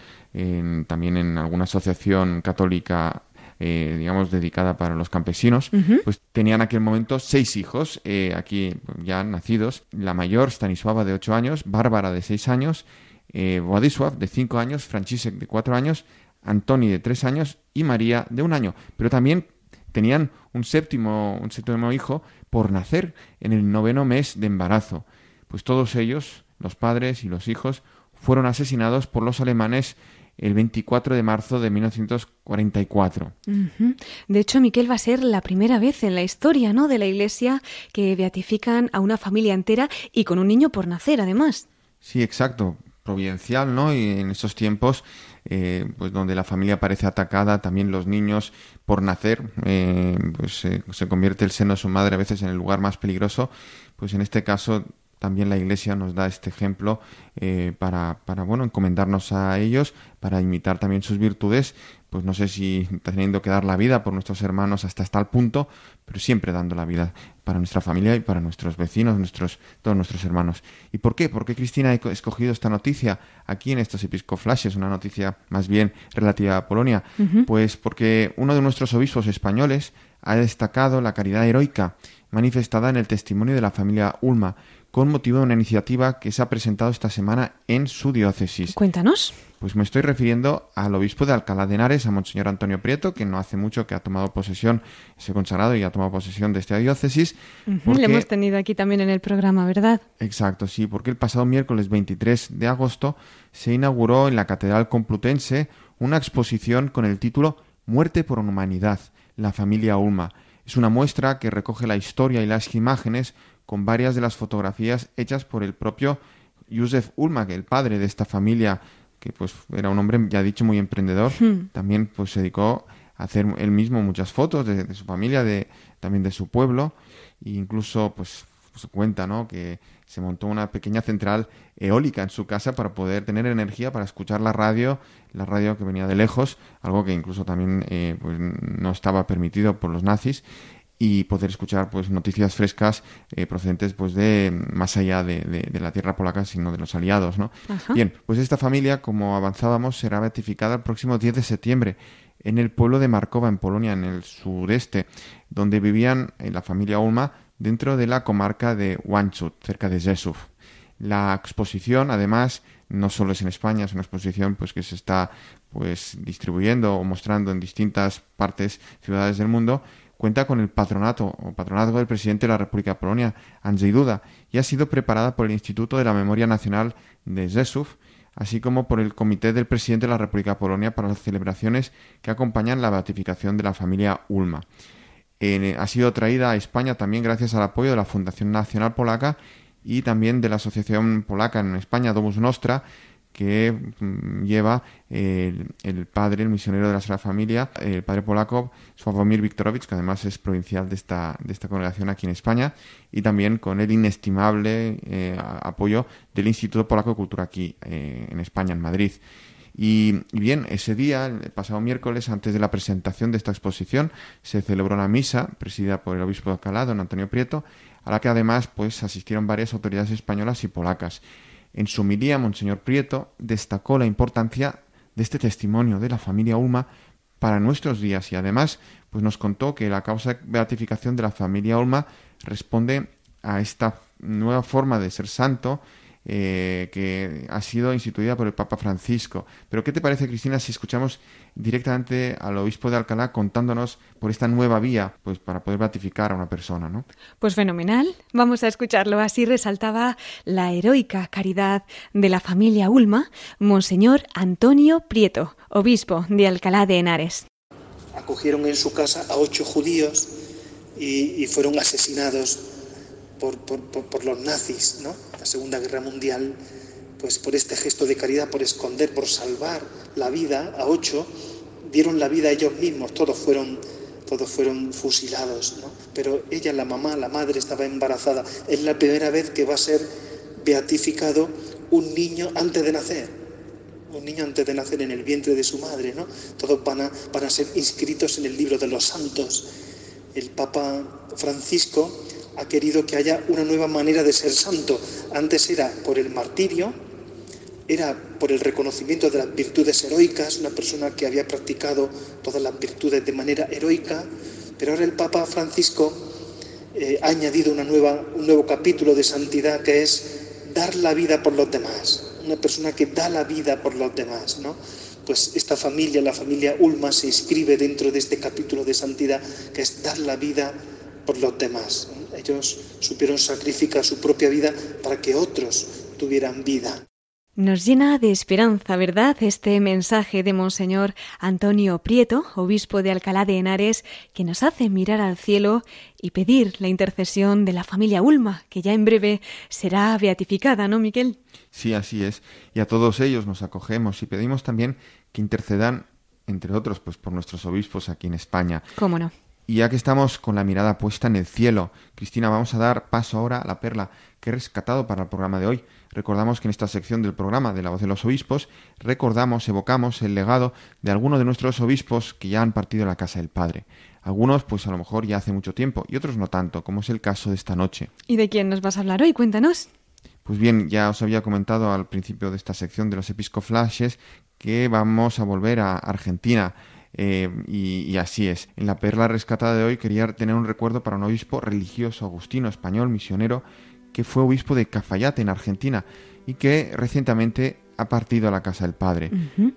también en alguna asociación católica eh, digamos, dedicada para los campesinos, pues tenían en aquel momento seis hijos, eh, aquí ya nacidos. La mayor, Stanisława, de ocho años, Bárbara, de seis años, eh, Władysław, de cinco años, Franciszek, de cuatro años, Antoni, de tres años, y María, de un año. Pero también tenían un séptimo, un séptimo hijo por nacer en el noveno mes de embarazo. Pues todos ellos, los padres y los hijos, fueron asesinados por los alemanes el 24 de marzo de 1944. De hecho, Miquel va a ser la primera vez en la historia ¿no? de la Iglesia que beatifican a una familia entera y con un niño por nacer, además. Sí, exacto. Providencial, ¿no? Y en esos tiempos, eh, pues donde la familia parece atacada, también los niños por nacer, eh, pues se convierte el seno de su madre a veces en el lugar más peligroso. Pues en este caso también la Iglesia nos da este ejemplo eh, para, para, bueno, encomendarnos a ellos, para imitar también sus virtudes, pues no sé si teniendo que dar la vida por nuestros hermanos hasta tal punto, pero siempre dando la vida para nuestra familia y para nuestros vecinos, nuestros, todos nuestros hermanos. ¿Y por qué? ¿Por qué Cristina ha escogido esta noticia aquí en estos Episcoflashes, una noticia más bien relativa a Polonia? Pues porque uno de nuestros obispos españoles ha destacado la caridad heroica manifestada en el testimonio de la familia Ulma, con motivo de una iniciativa que se ha presentado esta semana en su diócesis. Cuéntanos. Pues me estoy refiriendo al obispo de Alcalá de Henares, a Monseñor Antonio Prieto, que no hace mucho que ha tomado posesión, se ha consagrado y ha tomado posesión de esta diócesis. Le hemos tenido aquí también en el programa, ¿verdad? Exacto, sí, porque el pasado miércoles 23 de agosto se inauguró en la Catedral Complutense una exposición con el título Muerte por humanidad, la familia Ulma. Es una muestra que recoge la historia y las imágenes con varias de las fotografías hechas por el propio Yusef Ulma, el padre de esta familia, que pues era un hombre, ya dicho, muy emprendedor. Hmm. También pues se dedicó a hacer él mismo muchas fotos de, su familia, de, también de su pueblo, e incluso pues se cuenta, ¿no? Que se montó una pequeña central eólica en su casa para poder tener energía para escuchar la radio, la radio que venía de lejos, algo que incluso también eh, pues, no estaba permitido por los nazis y poder escuchar pues noticias frescas eh, procedentes pues de más allá de, la tierra polaca sino de los aliados no bien pues esta familia como avanzábamos será beatificada el próximo 10 de septiembre en el pueblo de Markova en Polonia en el sureste donde vivían eh, la familia Ulma dentro de la comarca de Wanchut cerca de Rzeszów la exposición además no solo es en España es una exposición pues que se está pues distribuyendo o mostrando en distintas partes ciudades del mundo cuenta con el patronato o patronazgo del presidente de la República de Polonia, Andrzej Duda, y ha sido preparada por el Instituto de la Memoria Nacional de Rzeszów, así como por el Comité del Presidente de la República de Polonia para las celebraciones que acompañan la beatificación de la familia Ulma. ha sido traída a España también gracias al apoyo de la Fundación Nacional Polaca y también de la Asociación Polaca en España, Domus Nostra, que mm, lleva el, padre, el misionero de la Sagrada Familia, el padre polaco Sławomir Viktorovich, que además es provincial de esta, de esta congregación aquí en España, y también con el inestimable eh, apoyo del Instituto Polaco de Cultura aquí eh, en España, en Madrid. Y, bien, ese día, el pasado miércoles, antes de la presentación de esta exposición, se celebró una misa presidida por el obispo de Alcalá, don Antonio Prieto, a la que además pues asistieron varias autoridades españolas y polacas. En su homilía, Monseñor Prieto destacó la importancia de este testimonio de la familia Ulma para nuestros días y además pues nos contó que la causa de beatificación de la familia Ulma responde a esta nueva forma de ser santo eh, que ha sido instituida por el Papa Francisco. Pero ¿qué te parece, Cristina, si escuchamos directamente al obispo de Alcalá contándonos por esta nueva vía, pues para poder beatificar a una persona, ¿no? Pues fenomenal. Vamos a escucharlo. Así resaltaba la heroica caridad de la familia Ulma, Monseñor Antonio Prieto, obispo de Alcalá de Henares. Acogieron en su casa a ocho judíos y, fueron asesinados por, los nazis, ¿no? La Segunda Guerra Mundial, pues por este gesto de caridad, por esconder, por salvar la vida a ocho, dieron la vida ellos mismos, todos fueron, todos fueron fusilados. Pero ella, la mamá, la madre, estaba embarazada. Es la primera vez que va a ser beatificado un niño antes de nacer un niño antes de nacer en el vientre de su madre, ¿no? Todos van a, van a ser inscritos en el libro de los santos. El Papa Francisco ha querido que haya una nueva manera de ser santo. Antes era por el martirio, era por el reconocimiento de las virtudes heroicas, una persona que había practicado todas las virtudes de manera heroica, pero ahora el Papa Francisco eh, ha añadido una nueva, un nuevo capítulo de santidad que es dar la vida por los demás una persona que da la vida por los demás, ¿no? Pues esta familia, la familia Ulma, se inscribe dentro de este capítulo de santidad, que es dar la vida por los demás. Ellos supieron sacrificar su propia vida para que otros tuvieran vida. Nos llena de esperanza, ¿verdad? Este mensaje de Monseñor Antonio Prieto, obispo de Alcalá de Henares, que nos hace mirar al cielo y pedir la intercesión de la familia Ulma, que ya en breve será beatificada, ¿no, Miquel? Sí, así es. Y a todos ellos nos acogemos y pedimos también que intercedan, entre otros, pues por nuestros obispos aquí en España. ¿Cómo no? Y ya que estamos con la mirada puesta en el cielo, Cristina, vamos a dar paso ahora a la perla que he rescatado para el programa de hoy Recordamos que en esta sección del programa de la voz de los obispos recordamos, evocamos el legado de algunos de nuestros obispos que ya han partido a la casa del Padre. Algunos, pues a lo mejor ya hace mucho tiempo, y otros no tanto, como es el caso de esta noche. ¿Y de quién nos vas a hablar hoy? Cuéntanos. Pues bien, ya os había comentado al principio de esta sección de los episcoflashes que vamos a volver a Argentina. Eh, y, y, así es. En la perla rescatada de hoy quería tener un recuerdo para un obispo religioso agustino español, misionero, que fue obispo de Cafayate, en Argentina, y que recientemente ha partido a la casa del Padre.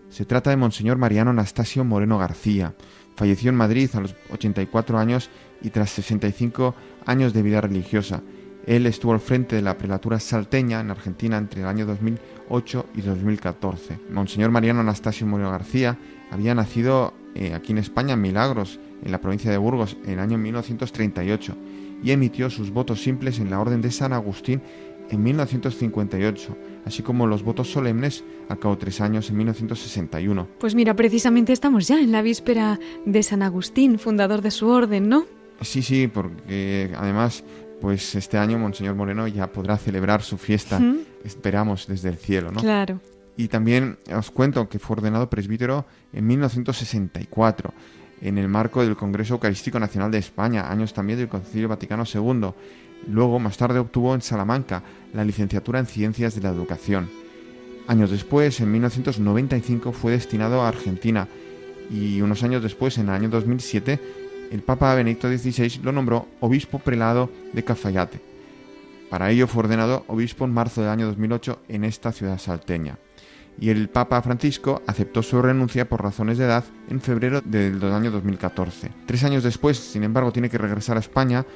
Se trata de Monseñor Mariano Anastasio Moreno García. Falleció en Madrid a los 84 años y tras 65 años de vida religiosa. Él estuvo al frente de la prelatura salteña en Argentina entre el año 2008 y 2014. Monseñor Mariano Anastasio Moreno García había nacido eh, aquí en España en Milagros, en la provincia de Burgos, en el año 1938 y emitió sus votos simples en la Orden de San Agustín en 1958, así como los votos solemnes al cabo de tres años en 1961. Pues mira, precisamente estamos ya en la víspera de San Agustín, fundador de su orden, ¿no? Sí, sí, porque además, pues este año Monseñor Moreno ya podrá celebrar su fiesta, esperamos desde el cielo, ¿no? Claro. Y también os cuento que fue ordenado presbítero en 1964 en el marco del Congreso Eucarístico Nacional de España, años también del Concilio Vaticano II. Luego, más tarde, obtuvo en Salamanca la licenciatura en Ciencias de la Educación. Años después, en 1995, fue destinado a Argentina y unos años después, en el año 2007, el Papa Benedicto XVI lo nombró obispo prelado de Cafayate. Para ello fue ordenado obispo en marzo del año 2008 en esta ciudad salteña y el Papa Francisco aceptó su renuncia por razones de edad en febrero del año 2014. Tres años después, sin embargo, tiene que regresar a España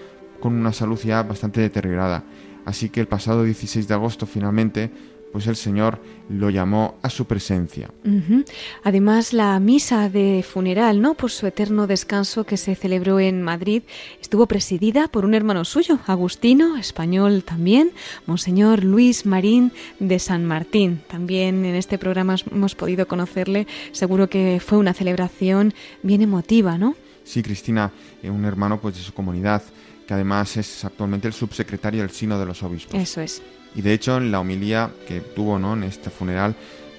con una salud ya bastante deteriorada. Así que el pasado 16 de agosto finalmente pues el Señor lo llamó a su presencia. Además, la misa de funeral, ¿no? Por su eterno descanso que se celebró en Madrid, estuvo presidida por un hermano suyo, Agustino, español también, Monseñor Luis Marín de San Martín. También en este programa hemos podido conocerle. Seguro que fue una celebración bien emotiva, ¿no? Sí, Cristina, eh, un hermano pues de su comunidad, que además es actualmente el subsecretario del Sino de los Obispos. Eso es. Y de hecho, en la homilía que tuvo ¿no? en este funeral,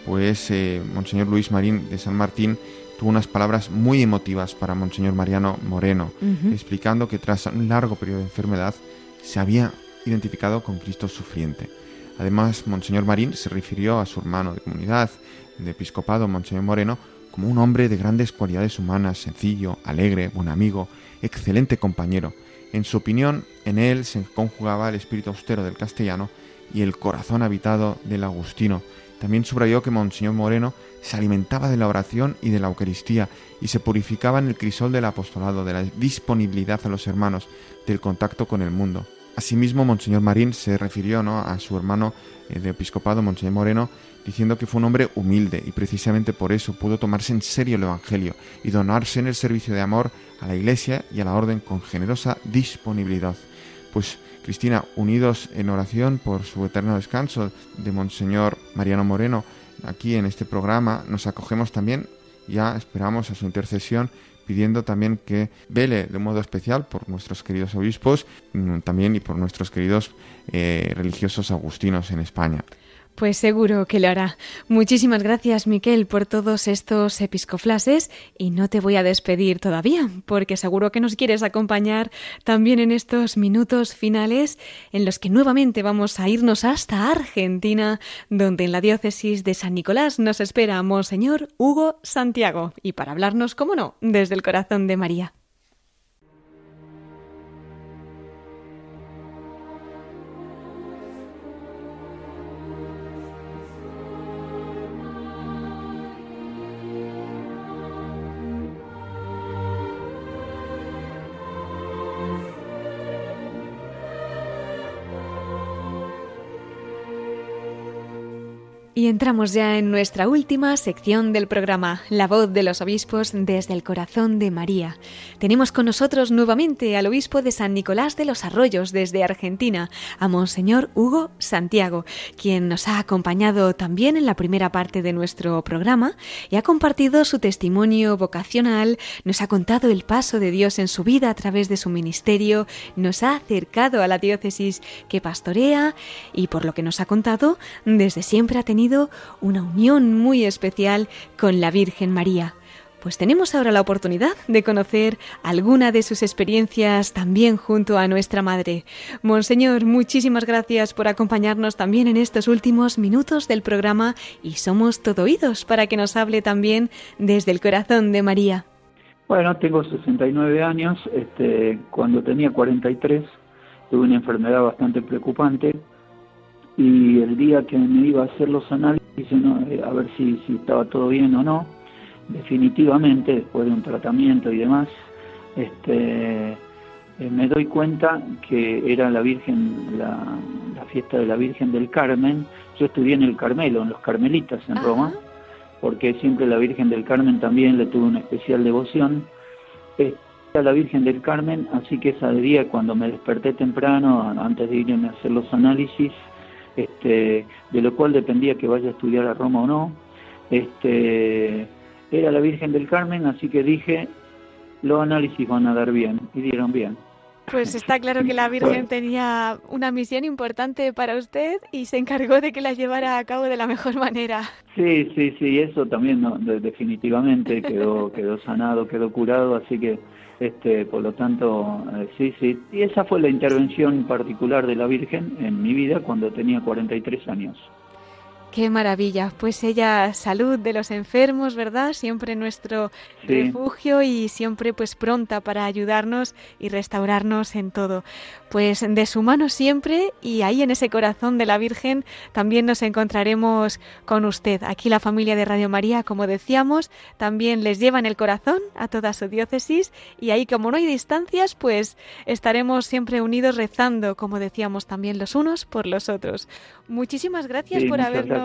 pues eh, Monseñor Luis Marín de San Martín tuvo unas palabras muy emotivas para Monseñor Mariano Moreno, explicando que tras un largo periodo de enfermedad se había identificado con Cristo sufriente. Además, Monseñor Marín se refirió a su hermano de comunidad, de episcopado, Monseñor Moreno, como un hombre de grandes cualidades humanas, sencillo, alegre, buen amigo, excelente compañero. En su opinión, en él se conjugaba el espíritu austero del castellano y el corazón habitado del Agustino. También subrayó que Monseñor Moreno se alimentaba de la oración y de la Eucaristía y se purificaba en el crisol del apostolado, de la disponibilidad a los hermanos, del contacto con el mundo. Asimismo, Monseñor Marín se refirió ¿no? a su hermano eh, de episcopado, Monseñor Moreno, diciendo que fue un hombre humilde y precisamente por eso pudo tomarse en serio el Evangelio y donarse en el servicio de amor a la Iglesia y a la Orden con generosa disponibilidad. Pues Cristina, unidos en oración por su eterno descanso de Monseñor Mariano Moreno, aquí en este programa nos acogemos también, ya esperamos a su intercesión pidiendo también que vele de un modo especial por nuestros queridos obispos mm, también y por nuestros queridos eh, religiosos agustinos en España. Pues seguro que lo hará. Muchísimas gracias, Miquel, por todos estos episcoflases y no te voy a despedir todavía, porque seguro que nos quieres acompañar también en estos minutos finales en los que nuevamente vamos a irnos hasta Argentina, donde en la diócesis de San Nicolás nos espera Monseñor Hugo Santiago y para hablarnos, como no, desde el corazón de María. Y entramos ya en nuestra última sección del programa, La voz de los obispos desde el corazón de María. Tenemos con nosotros nuevamente al obispo de San Nicolás de los Arroyos desde Argentina, a Monseñor Hugo Santiago, quien nos ha acompañado también en la primera parte de nuestro programa y ha compartido su testimonio vocacional, nos ha contado el paso de Dios en su vida a través de su ministerio, nos ha acercado a la diócesis que pastorea y por lo que nos ha contado, desde siempre ha tenido una unión muy especial con la Virgen María. Pues tenemos ahora la oportunidad de conocer alguna de sus experiencias también junto a nuestra Madre. Monseñor, muchísimas gracias por acompañarnos también en estos últimos minutos del programa y somos todo oídos para que nos hable también desde el corazón de María. Bueno, tengo 69 años, este, cuando tenía 43 tuve una enfermedad bastante preocupante y el día que me iba a hacer los análisis, eh, a ver si, si estaba todo bien o no, definitivamente, después de un tratamiento y demás, este, eh, me doy cuenta que era la Virgen, la, fiesta de la Virgen del Carmen. Yo estudié en el Carmelo, en los Carmelitas en Roma, porque siempre la Virgen del Carmen también le tuve una especial devoción. Era la Virgen del Carmen, así que ese día cuando me desperté temprano, antes de irme a hacer los análisis, este, de lo cual dependía que vaya a estudiar a Roma o no. Este, era la Virgen del Carmen, así que dije, los análisis van a dar bien, y dieron bien. Pues está claro que la Virgen tenía una misión importante para usted y se encargó de que la llevara a cabo de la mejor manera. Sí, sí, sí, eso también no, definitivamente quedó, quedó sanado, quedó curado, así que este, por lo tanto, eh, sí, sí. Y esa fue la intervención particular de la Virgen en mi vida cuando tenía 43 años. Qué maravilla. Pues ella, salud de los enfermos, ¿verdad? Siempre nuestro refugio y siempre pues pronta para ayudarnos y restaurarnos en todo. Pues de su mano siempre y ahí en ese corazón de la Virgen también nos encontraremos con usted. Aquí la familia de Radio María, como decíamos, también les lleva en el corazón a toda su diócesis y ahí como no hay distancias, pues estaremos siempre unidos rezando, como decíamos también los unos por los otros. Muchísimas gracias por habernos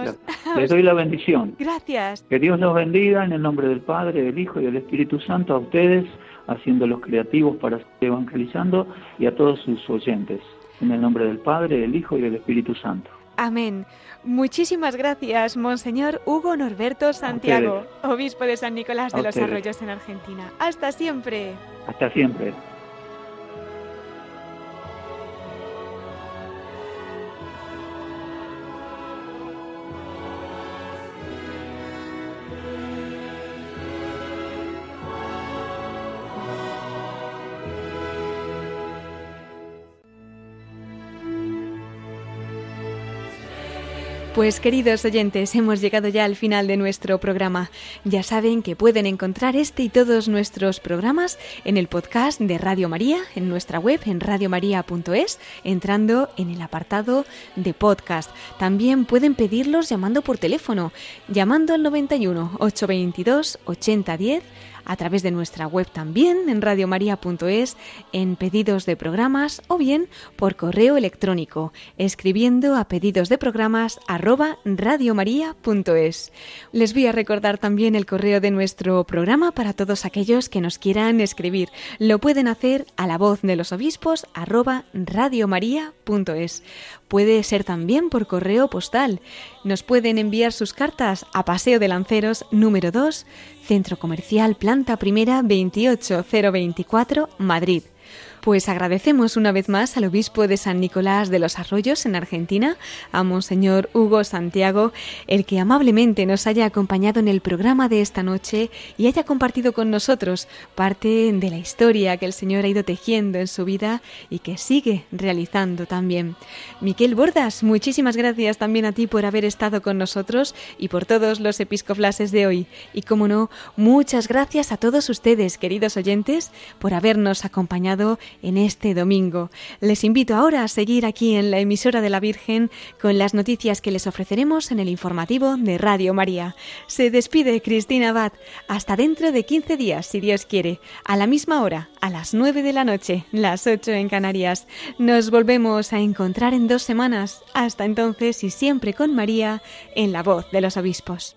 Les doy la bendición. Gracias. Que Dios los bendiga en el nombre del Padre, del Hijo y del Espíritu Santo a ustedes, haciéndolos creativos para seguir evangelizando y a todos sus oyentes. En el nombre del Padre, del Hijo y del Espíritu Santo. Amén. Muchísimas gracias, Monseñor Hugo Norberto Santiago, obispo de San Nicolás de los Arroyos en Argentina. Hasta siempre. Hasta siempre. Pues queridos oyentes, hemos llegado ya al final de nuestro programa. Ya saben que pueden encontrar este y todos nuestros programas en el podcast de Radio María, en nuestra web en radiomaria.es, entrando en el apartado de podcast. También pueden pedirlos llamando por teléfono, llamando al 91 822 8010 a través de nuestra web también en radiomaria.es, en pedidos de programas o bien por correo electrónico, escribiendo a pedidos de programas arroba radiomaria.es. Les voy a recordar también el correo de nuestro programa para todos aquellos que nos quieran escribir. Lo pueden hacer a la voz de los obispos arroba radiomaria.es. Puede ser también por correo postal. Nos pueden enviar sus cartas a Paseo de Lanceros número 2, Centro Comercial Planta Primera 28024, Madrid. Pues agradecemos una vez más al obispo de San Nicolás de los Arroyos en Argentina, a Monseñor Hugo Santiago, el que amablemente nos haya acompañado en el programa de esta noche y haya compartido con nosotros parte de la historia que el Señor ha ido tejiendo en su vida y que sigue realizando también. Miquel Bordas, muchísimas gracias también a ti por haber estado con nosotros y por todos los episcoflases de hoy. Y como no, muchas gracias a todos ustedes, queridos oyentes, por habernos acompañado en este domingo. Les invito ahora a seguir aquí en la emisora de la Virgen con las noticias que les ofreceremos en el informativo de Radio María. Se despide Cristina Abad. Hasta dentro de 15 días, si Dios quiere, a la misma hora, a las 9 de la noche, las 8 en Canarias. Nos volvemos a encontrar en dos semanas. Hasta entonces y siempre con María en la voz de los obispos.